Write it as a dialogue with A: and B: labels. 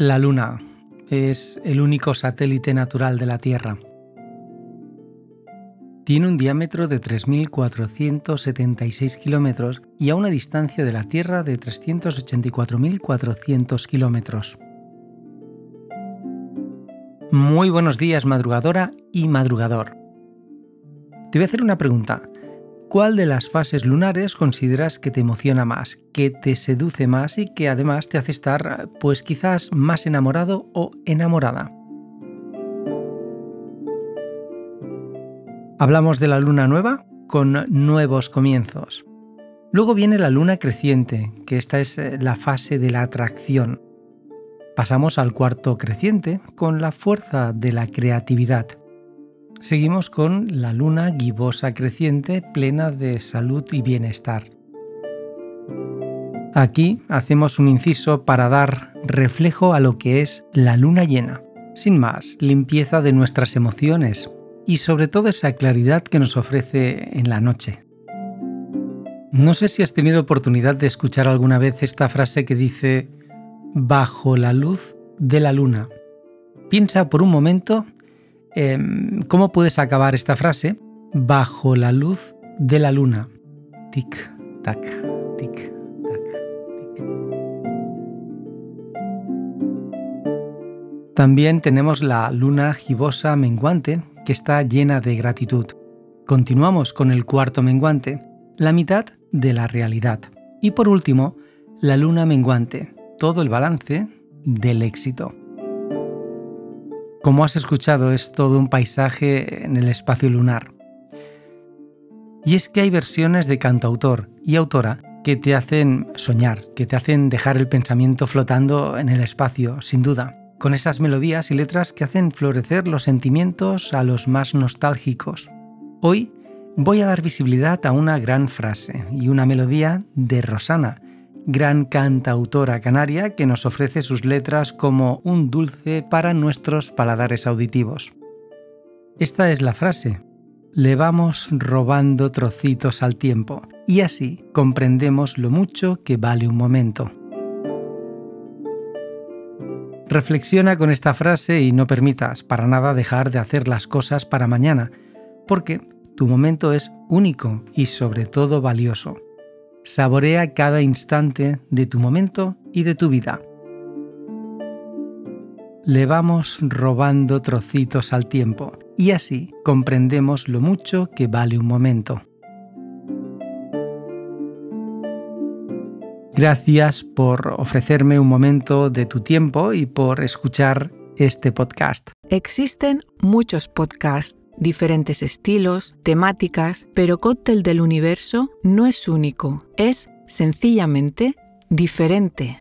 A: La Luna es el único satélite natural de la Tierra. Tiene un diámetro de 3.476 kilómetros y a una distancia de la Tierra de 384.400 kilómetros. Muy buenos días madrugadora y madrugador. Te voy a hacer una pregunta. ¿Cuál de las fases lunares consideras que te emociona más, que te seduce más y que además te hace estar, pues quizás más enamorado o enamorada? Hablamos de la luna nueva con nuevos comienzos. Luego viene la luna creciente, que esta es eh, la fase de la atracción. Pasamos al cuarto creciente con la fuerza de la creatividad. Seguimos con la luna gibosa creciente plena de salud y bienestar. Aquí hacemos un inciso para dar reflejo a lo que es la luna llena. Sin más, limpieza de nuestras emociones y sobre todo esa claridad que nos ofrece en la noche. No sé si has tenido oportunidad de escuchar alguna vez esta frase que dice bajo la luz de la luna. Piensa por un momento Em, ¿Cómo puedes acabar esta frase? Bajo la luz de la luna. Tic, tac, tic, tac, tic. También tenemos la luna gibosa menguante, que está llena de gratitud. Continuamos con el cuarto menguante, la mitad de la realidad. Y por último, la luna menguante, todo el balance del éxito. Como has escuchado, es todo un paisaje en el espacio lunar. Y es que hay versiones de cantautor y autora que te hacen soñar, que te hacen dejar el pensamiento flotando en el espacio, sin duda, con esas melodías y letras que hacen florecer los sentimientos a los más nostálgicos. Hoy voy a dar visibilidad a una gran frase y una melodía de Rosana, gran cantautora canaria que nos ofrece sus letras como un dulce para nuestros paladares auditivos. Esta es la frase. Le vamos robando trocitos al tiempo y así comprendemos lo mucho que vale un momento. Reflexiona con esta frase y no permitas para nada dejar de hacer las cosas para mañana, porque tu momento es único y sobre todo valioso. Saborea cada instante de tu momento y de tu vida. Le vamos robando trocitos al tiempo y así comprendemos lo mucho que vale un momento. Gracias por ofrecerme un momento de tu tiempo y por escuchar este podcast.
B: Existen muchos podcasts diferentes estilos, temáticas, pero Cóctel del Universo no es único, es sencillamente diferente.